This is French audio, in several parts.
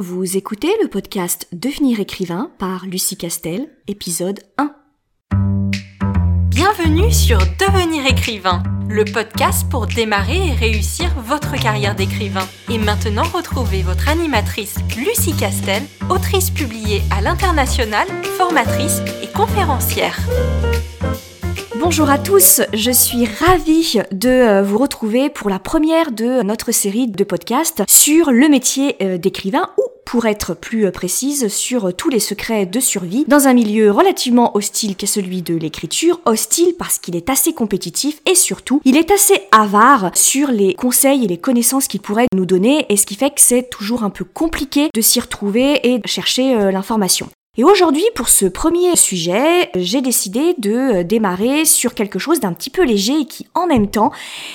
Vous écoutez le podcast Devenir écrivain par Lucie Castel, épisode 1. Bienvenue sur Devenir écrivain, le podcast pour démarrer et réussir votre carrière d'écrivain. Et maintenant, retrouvez votre animatrice Lucie Castel, autrice publiée à l'international, formatrice et conférencière. Bonjour à tous, je suis ravie de euh, vous retrouver pour la première de notre série de podcasts sur le métier euh, d'écrivain ou pour être plus euh, précise sur tous les secrets de survie dans un milieu relativement hostile qu'est celui de l'écriture, hostile parce qu'il est assez compétitif et surtout il est assez avare sur les conseils et les connaissances qu'il pourrait nous donner et ce qui fait que c'est toujours un peu compliqué de s'y retrouver et de chercher l'information. Et aujourd'hui, pour ce premier sujet, j'ai décidé de démarrer sur quelque chose d'un petit peu léger et qui, en même temps,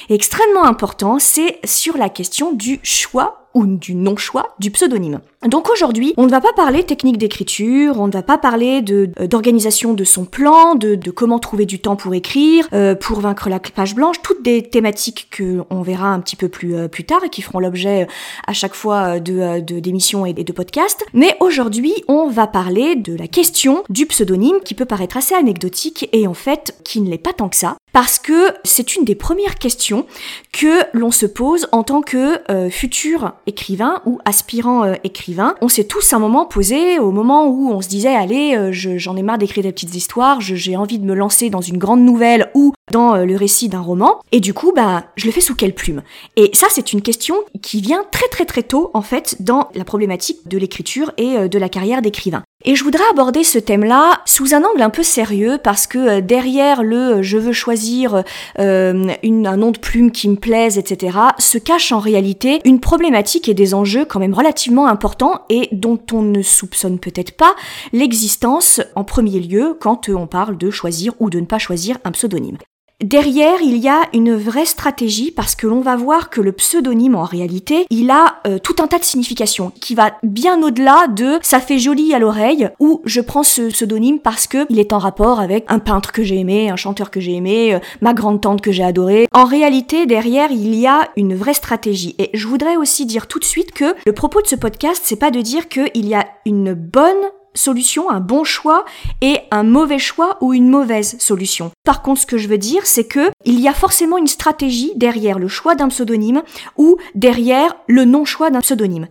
est extrêmement important. C'est sur la question du choix ou du non-choix du pseudonyme. Donc aujourd'hui, on ne va pas parler technique d'écriture, on ne va pas parler euh, d'organisation de son plan, de, de, comment trouver du temps pour écrire, euh, pour vaincre la page blanche, toutes des thématiques que on verra un petit peu plus euh, plus tard et qui feront l'objet à chaque fois de d'émissions et de podcasts. Mais aujourd'hui, on va parler de la question du pseudonyme qui peut paraître assez anecdotique et en fait qui ne l'est pas tant que ça parce que c'est une des premières questions que l'on se pose en tant que euh, futur écrivain ou aspirant euh, écrivain. On s'est tous un moment posé au moment où on se disait allez, euh, j'en ai marre d'écrire des petites histoires, j'ai envie de me lancer dans une grande nouvelle ou dans le récit d'un roman. Et du coup, bah, je le fais sous quelle plume? Et ça, c'est une question qui vient très très très tôt en fait dans la problématique de l'écriture et de la carrière d'écrivain. Et je voudrais aborder ce thème-là sous un angle un peu sérieux parce que euh, derrière le euh, je veux choisir euh, un nom de plume qui me plaise, etc., se cache en réalité une problématique et des enjeux quand même relativement importants et dont on ne soupçonne peut-être pas l'existence en premier lieu quand on parle de choisir ou de ne pas choisir un pseudonyme. Derrière, il y a une vraie stratégie parce que l'on va voir que le pseudonyme, en réalité, il a euh, tout un tas de significations qui va bien au-delà de ça fait joli à l'oreille ou je prends ce pseudonyme parce que il est en rapport avec un peintre que j'ai aimé, un chanteur que j'ai aimé, euh, ma grande tante que j'ai adorée. En réalité, derrière, il y a une vraie stratégie. Et je voudrais aussi dire tout de suite que le propos de ce podcast, c'est pas de dire qu'il y a une bonne solution, un bon choix et un mauvais choix ou une mauvaise solution. Par contre, ce que je veux dire, c'est que il y a forcément une stratégie derrière le choix d'un pseudonyme ou derrière le non-choix d'un pseudonyme.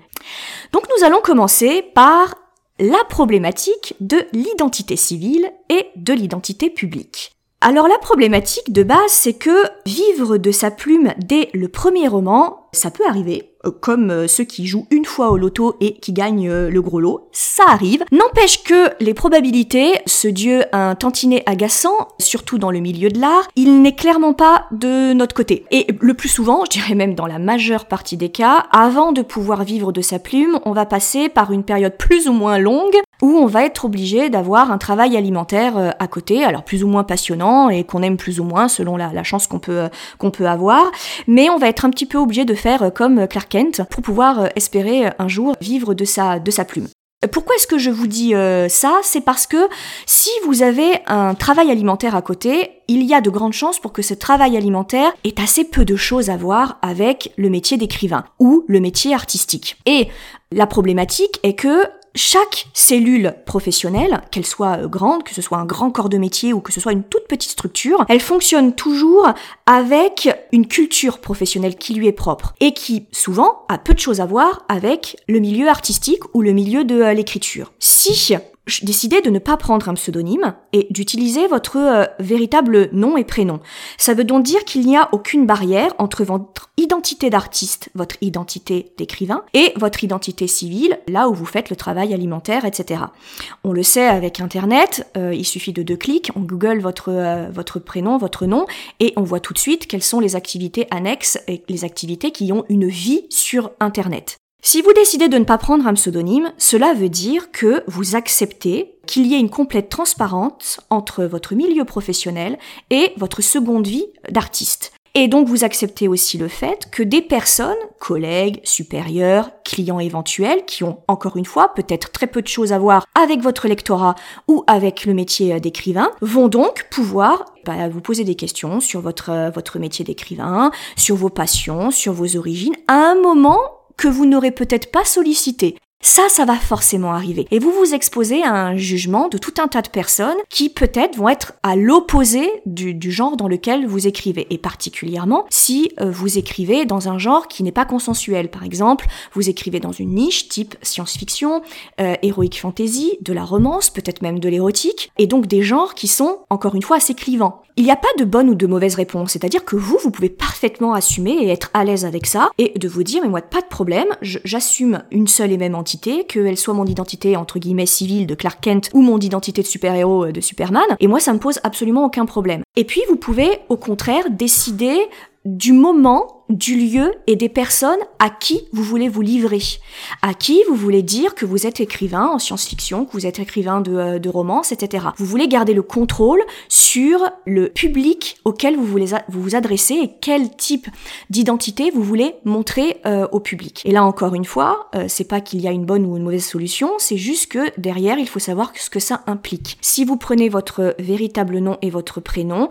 Donc nous allons commencer par la problématique de l'identité civile et de l'identité publique. Alors la problématique de base, c'est que vivre de sa plume dès le premier roman, ça peut arriver, comme euh, ceux qui jouent une fois au loto et qui gagnent euh, le gros lot, ça arrive. N'empêche que les probabilités, ce dieu un tantinet agaçant, surtout dans le milieu de l'art, il n'est clairement pas de notre côté. Et le plus souvent, je dirais même dans la majeure partie des cas, avant de pouvoir vivre de sa plume, on va passer par une période plus ou moins longue où on va être obligé d'avoir un travail alimentaire à côté, alors plus ou moins passionnant et qu'on aime plus ou moins selon la, chance qu'on peut, qu'on peut avoir, mais on va être un petit peu obligé de faire comme Clark pour pouvoir euh, espérer euh, un jour vivre de sa, de sa plume. Pourquoi est-ce que je vous dis euh, ça? C'est parce que si vous avez un travail alimentaire à côté, il y a de grandes chances pour que ce travail alimentaire ait assez peu de choses à voir avec le métier d'écrivain ou le métier artistique. Et la problématique est que chaque cellule professionnelle, qu'elle soit euh, grande, que ce soit un grand corps de métier ou que ce soit une toute petite structure, elle fonctionne toujours avec une culture professionnelle qui lui est propre et qui souvent a peu de choses à voir avec le milieu artistique ou le milieu de euh, l'écriture. Si décidez de ne pas prendre un pseudonyme et d'utiliser votre euh, véritable nom et prénom. Ça veut donc dire qu'il n'y a aucune barrière entre votre identité d'artiste, votre identité d'écrivain et votre identité civile, là où vous faites le travail alimentaire, etc. On le sait avec Internet, euh, il suffit de deux clics, on google euh, votre prénom, votre nom, et on voit tout de suite quelles sont les activités annexes et les activités qui ont une vie sur Internet. Si vous décidez de ne pas prendre un pseudonyme, cela veut dire que vous acceptez qu'il y ait une complète transparence entre votre milieu professionnel et votre seconde vie d'artiste. Et donc vous acceptez aussi le fait que des personnes, collègues, supérieurs, clients éventuels, qui ont encore une fois peut-être très peu de choses à voir avec votre lectorat ou avec le métier d'écrivain, vont donc pouvoir bah, vous poser des questions sur votre, votre métier d'écrivain, sur vos passions, sur vos origines, à un moment que vous n'aurez peut-être pas sollicité. Ça, ça va forcément arriver. Et vous vous exposez à un jugement de tout un tas de personnes qui peut-être vont être à l'opposé du, genre dans lequel vous écrivez. Et particulièrement si euh, vous écrivez dans un genre qui n'est pas consensuel. Par exemple, vous écrivez dans une niche type science-fiction, euh, héroïque fantasy, de la romance, peut-être même de l'érotique, et donc des genres qui sont, encore une fois, assez clivants. Il n'y a pas de bonne ou de mauvaise réponse, c'est-à-dire que vous, vous pouvez parfaitement assumer et être à l'aise avec ça, et de vous dire, mais moi, pas de problème, j'assume une seule et même entité, qu'elle soit mon identité entre guillemets civile de Clark Kent ou mon identité de super-héros euh, de Superman, et moi, ça me pose absolument aucun problème. Et puis, vous pouvez, au contraire, décider du moment, du lieu et des personnes à qui vous voulez vous livrer, à qui vous voulez dire que vous êtes écrivain en science-fiction, que vous êtes écrivain de, euh, de romance, etc. Vous voulez garder le contrôle sur le public auquel vous voulez vous, vous adresser et quel type d'identité vous voulez montrer euh, au public. Et là encore une fois, euh, c'est pas qu'il y a une bonne ou une mauvaise solution, c'est juste que derrière il faut savoir ce que ça implique. Si vous prenez votre véritable nom et votre prénom,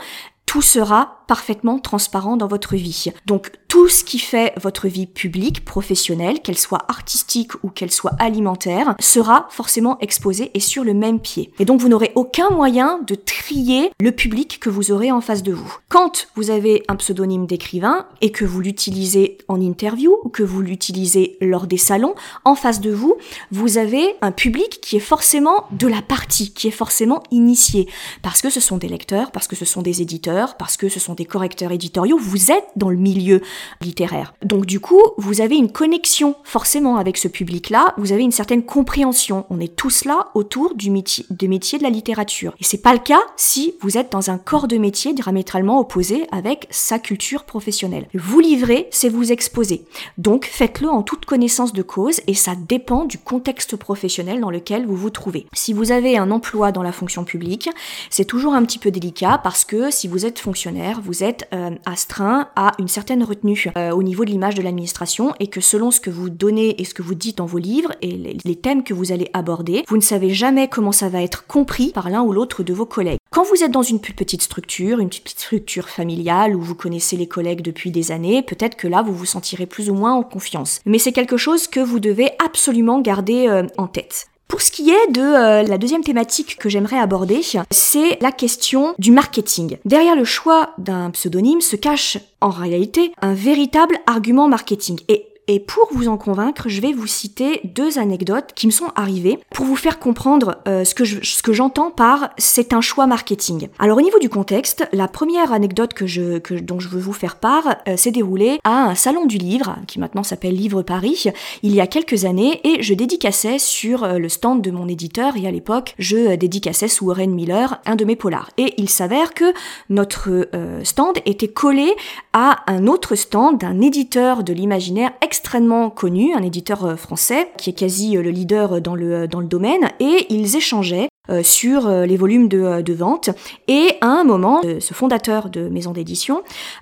tout sera parfaitement transparent dans votre vie. Donc tout ce qui fait votre vie publique, professionnelle, qu'elle soit artistique ou qu'elle soit alimentaire, sera forcément exposé et sur le même pied. Et donc vous n'aurez aucun moyen de trier le public que vous aurez en face de vous. Quand vous avez un pseudonyme d'écrivain et que vous l'utilisez en interview que vous l'utilisez lors des salons, en face de vous, vous avez un public qui est forcément de la partie, qui est forcément initié. Parce que ce sont des lecteurs, parce que ce sont des éditeurs, parce que ce sont des correcteurs éditoriaux, vous êtes dans le milieu littéraire. Donc du coup, vous avez une connexion forcément avec ce public-là, vous avez une certaine compréhension. On est tous là autour du métier, de métier de la littérature. Et c'est pas le cas si vous êtes dans un corps de métier diamétralement opposé avec sa culture professionnelle. Vous livrer, c'est vous exposer. Donc faites-le en toute connaissance de cause et ça dépend du contexte professionnel dans lequel vous vous trouvez. Si vous avez un emploi dans la fonction publique, c'est toujours un petit peu délicat parce que si vous êtes fonctionnaire, vous êtes euh, astreint à une certaine retenue euh, au niveau de l'image de l'administration et que selon ce que vous donnez et ce que vous dites dans vos livres et les, thèmes que vous allez aborder, vous ne savez jamais comment ça va être compris par l'un ou l'autre de vos collègues. Quand vous êtes dans une plus petite structure, une petite structure familiale où vous connaissez les collègues depuis des années, peut-être que là vous vous sentirez plus ou moins en confiance. Mais c'est quelque chose que vous devez absolument garder euh, en tête. Pour ce qui est de euh, la deuxième thématique que j'aimerais aborder, c'est la question du marketing. Derrière le choix d'un pseudonyme se cache en réalité un véritable argument marketing. Et et pour vous en convaincre, je vais vous citer deux anecdotes qui me sont arrivées pour vous faire comprendre euh, ce que j'entends par c'est un choix marketing. Alors au niveau du contexte, la première anecdote dont je veux vous faire part euh, s'est déroulée à un salon du livre qui maintenant s'appelle Livre Paris il y a quelques années et je dédicassais sur euh, le stand de mon éditeur et à l'époque je dédicassais sous Warren Miller un de mes polars et il s'avère que notre stand était collé à un autre stand d'un éditeur de l'imaginaire extrêmement connu, un éditeur euh, français qui est quasi euh, le leader dans le, dans le domaine, et ils échangeaient euh, sur les volumes de, de, vente. Et à un moment, ce fondateur de maison d'édition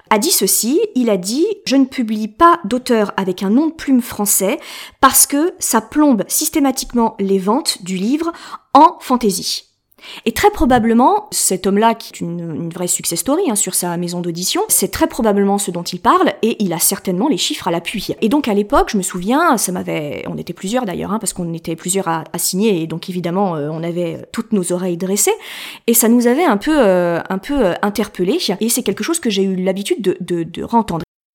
a dit ceci, il a dit « Je ne publie pas d'auteur avec un nom de plume français parce que ça plombe systématiquement les ventes du livre en fantaisie. » Et très probablement, cet homme-là, qui est une, vraie success story hein, sur sa maison d'audition, c'est très probablement ce dont il parle, et il a certainement les chiffres à l'appui. Et donc à l'époque, je me souviens, ça m'avait, on était plusieurs d'ailleurs, hein, parce qu'on était plusieurs à, signer, et donc évidemment, euh, on avait toutes nos oreilles dressées, et ça nous avait un peu, euh, un peu euh, interpellés, et c'est quelque chose que j'ai eu l'habitude de, de, de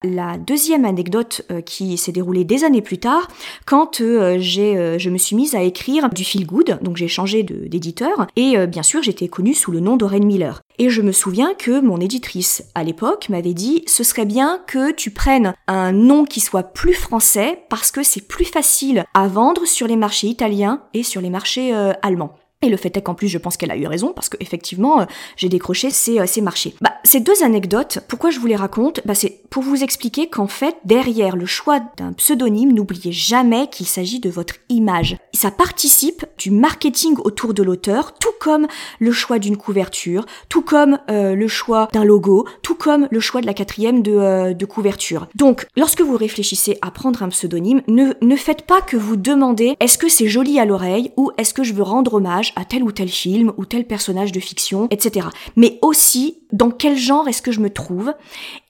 la deuxième anecdote euh, qui s'est déroulée des années plus tard, quand euh, euh, je me suis mise à écrire du feel good, donc j'ai changé d'éditeur, et bien sûr j'étais connue sous le nom d'Oren Miller. Et je me souviens que mon éditrice à l'époque m'avait dit ce serait bien que tu prennes un nom qui soit plus français parce que c'est plus facile à vendre sur les marchés italiens et sur les marchés allemands. Et le fait est qu'en plus, je pense qu'elle a eu raison, parce qu'effectivement, euh, j'ai décroché ces, euh, ces marchés. Bah, ces deux anecdotes, pourquoi je vous les raconte? Bah, C'est pour vous expliquer qu'en fait, derrière le choix d'un pseudonyme, n'oubliez jamais qu'il s'agit de votre image. Ça participe du marketing autour de l'auteur, tout comme le choix d'une couverture, tout comme euh, le choix d'un logo, tout comme le choix de la quatrième de, de couverture. Donc, lorsque vous réfléchissez à prendre un pseudonyme, ne, ne faites pas que vous demandez est-ce que c'est joli à l'oreille ou est-ce que je veux rendre hommage à tel ou tel film ou tel personnage de fiction, etc. Mais aussi dans quel genre est-ce que je me trouve?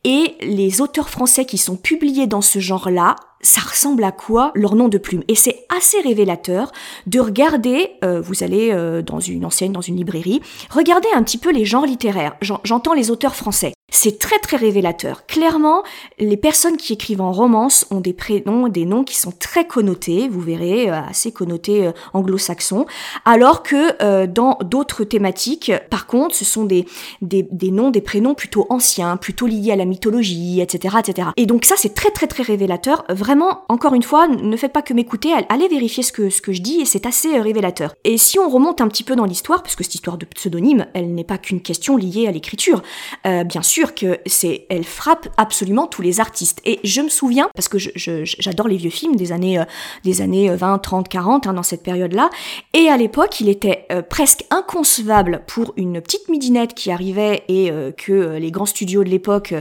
Et les auteurs français qui sont publiés dans ce genre-là ça ressemble à quoi leur nom de plume? Et c'est assez révélateur de regarder, euh, vous allez euh, dans une enseigne, dans une librairie, regardez un petit peu les genres littéraires. J'entends les auteurs français. C'est très très révélateur. Clairement, les personnes qui écrivent en romance ont des prénoms, des noms qui sont très connotés, vous verrez, euh, assez connotés anglo-saxons, alors que dans d'autres thématiques, par contre, ce sont des, noms, des prénoms plutôt anciens, plutôt liés à la mythologie, etc. etc. Et donc ça, c'est très très très révélateur. Vraiment, encore une fois, ne faites pas que m'écouter, allez vérifier ce que, je dis et c'est assez euh, révélateur. Et si on remonte un petit peu dans l'histoire, parce que cette histoire de pseudonyme, elle n'est pas qu'une question liée à l'écriture, euh, bien sûr que c'est, elle frappe absolument tous les artistes. Et je me souviens, parce que j'adore les vieux films des années, euh, des années 20, 30, 40, dans cette période-là, et à l'époque, il était presque inconcevable pour une petite midinette qui arrivait et que les grands studios de l'époque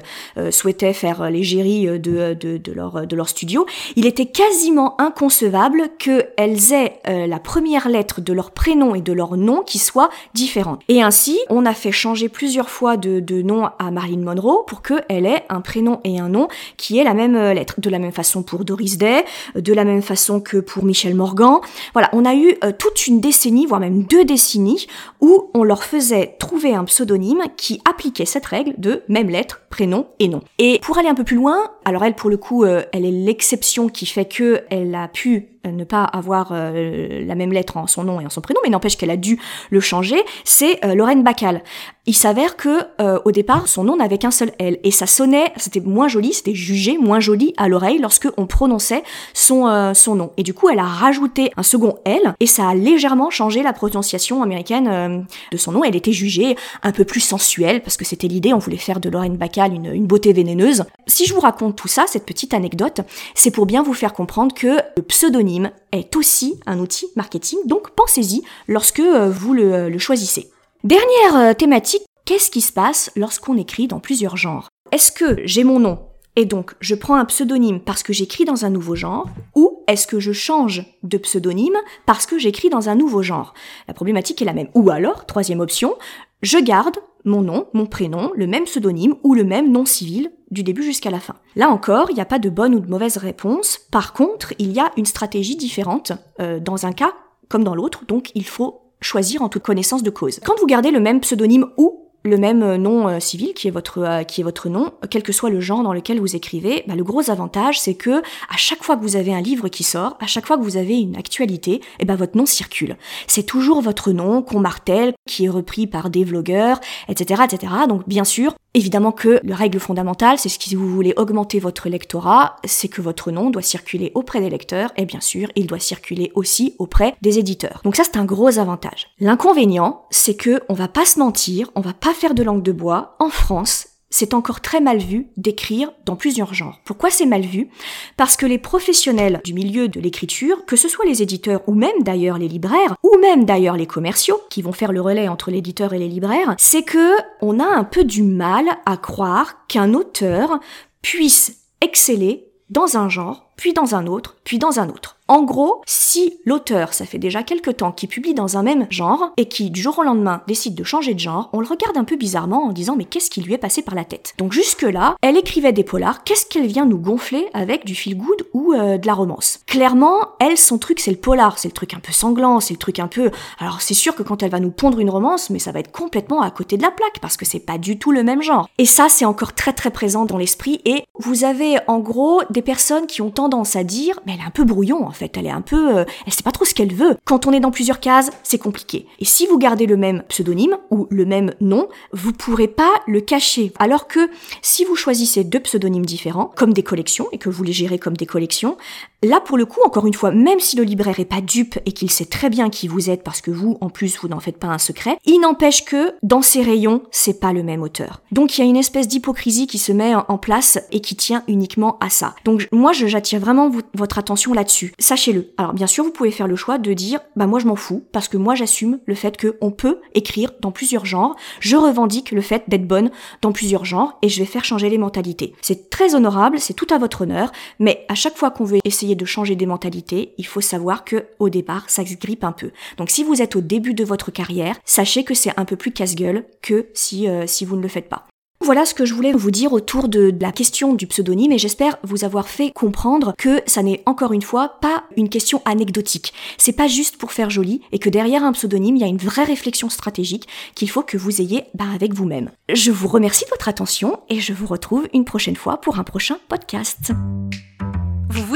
souhaitaient faire l'égérie de, de, de, leur, de leur studio, il était quasiment inconcevable qu'elles aient euh, la première lettre de leur prénom et de leur nom qui soit différente. Et ainsi, on a fait changer plusieurs fois de, nom à Monroe pour qu'elle ait un prénom et un nom qui aient la même euh, lettre. De la même façon pour Doris Day, de la même façon que pour Michel Morgan. Voilà, on a eu euh, toute une décennie, voire même deux décennies, où on leur faisait trouver un pseudonyme qui appliquait cette règle de même lettre, prénom et nom. Et pour aller un peu plus loin, alors elle pour le coup, elle est l'exception qui fait que elle a pu euh, ne pas avoir euh, la même lettre en son nom et en son prénom, mais n'empêche qu'elle a dû le changer, c'est euh, Lorraine Bacal. Il s'avère que au départ, son nom n'avait qu'un seul L et ça sonnait, c'était moins joli, c'était jugé moins joli à l'oreille lorsque on prononçait son nom. Et du coup, elle a rajouté un second L et ça a légèrement changé la prononciation américaine de son nom. Elle était jugée un peu plus sensuelle parce que c'était l'idée, on voulait faire de Lorraine Bacal une beauté vénéneuse. Si je vous raconte tout ça, cette petite anecdote, c'est pour bien vous faire comprendre que le pseudonyme est aussi un outil marketing, donc pensez-y lorsque euh, vous le, choisissez. Dernière euh, thématique, qu'est-ce qui se passe lorsqu'on écrit dans plusieurs genres? Est-ce que j'ai mon nom et donc je prends un pseudonyme parce que j'écris dans un nouveau genre ou est-ce que je change de pseudonyme parce que j'écris dans un nouveau genre? La problématique est la même. Ou alors, troisième option, je garde mon nom, mon prénom, le même pseudonyme ou le même nom civil du début jusqu'à la fin. Là encore, il n'y a pas de bonne ou de mauvaise réponse. Par contre, il y a une stratégie différente euh, dans un cas comme dans l'autre, donc il faut choisir en toute connaissance de cause. Quand vous gardez le même pseudonyme ou le même euh, nom euh, civil qui est votre nom, quel que soit le genre dans lequel vous écrivez, bah, le gros avantage c'est que à chaque fois que vous avez un livre qui sort, à chaque fois que vous avez une actualité, et eh ben votre nom circule. C'est toujours votre nom qu'on martèle, qui est repris par des vlogueurs, etc. Donc bien sûr, évidemment que la règle fondamentale, c'est ce que si vous voulez augmenter votre lectorat, c'est que votre nom doit circuler auprès des lecteurs et bien sûr, il doit circuler aussi auprès des éditeurs. Donc ça c'est un gros avantage. L'inconvénient, c'est que on va pas se mentir, on va pas faire de langue de bois, en France, c'est encore très mal vu d'écrire dans plusieurs genres. Pourquoi c'est mal vu? Parce que les professionnels du milieu de l'écriture, que ce soit les éditeurs ou même d'ailleurs les libraires, ou même d'ailleurs les commerciaux qui vont faire le relais entre l'éditeur et les libraires, c'est que on a un peu du mal à croire qu'un auteur puisse exceller dans un genre, puis dans un autre, puis dans un autre. En gros, si l'auteur, ça fait déjà quelques temps qu'il publie dans un même genre et qui du jour au lendemain décide de changer de genre, on le regarde un peu bizarrement en disant mais qu'est-ce qui lui est passé par la tête? Donc jusque là, elle écrivait des polars, qu'est-ce qu'elle vient nous gonfler avec du feel good ou euh, de la romance? Clairement, elle son truc c'est le polar, c'est le truc un peu sanglant, c'est le truc un peu alors c'est sûr que quand elle va nous pondre une romance, mais ça va être complètement à côté de la plaque parce que c'est pas du tout le même genre. Et ça c'est encore très très présent dans l'esprit et vous avez en gros des personnes qui ont tendance à dire mais elle est un peu brouillon fait. Elle est un peu, euh, elle sait pas trop ce qu'elle veut. Quand on est dans plusieurs cases, c'est compliqué. Et si vous gardez le même pseudonyme ou le même nom, vous pourrez pas le cacher. Alors que si vous choisissez deux pseudonymes différents, comme des collections, et que vous les gérez comme des collections, là pour le coup, encore une fois, même si le libraire est pas dupe et qu'il sait très bien qui vous êtes parce que vous, en plus, vous n'en faites pas un secret, il n'empêche que dans ces rayons, c'est pas le même auteur. Donc il y a une espèce d'hypocrisie qui se met en place et qui tient uniquement à ça. Donc moi, j'attire vraiment votre attention là-dessus. Sachez-le. Alors bien sûr, vous pouvez faire le choix de dire, bah moi je m'en fous, parce que moi j'assume le fait qu'on peut écrire dans plusieurs genres. Je revendique le fait d'être bonne dans plusieurs genres et je vais faire changer les mentalités. C'est très honorable, c'est tout à votre honneur, mais à chaque fois qu'on veut essayer de changer des mentalités, il faut savoir que au départ, ça se grippe un peu. Donc si vous êtes au début de votre carrière, sachez que c'est un peu plus casse-gueule que si, euh, vous ne le faites pas. Voilà ce que je voulais vous dire autour de, la question du pseudonyme et j'espère vous avoir fait comprendre que ça n'est encore une fois pas une question anecdotique. C'est pas juste pour faire joli et que derrière un pseudonyme, il y a une vraie réflexion stratégique qu'il faut que vous ayez bah, avec vous-même. Je vous remercie de votre attention et je vous retrouve une prochaine fois pour un prochain podcast.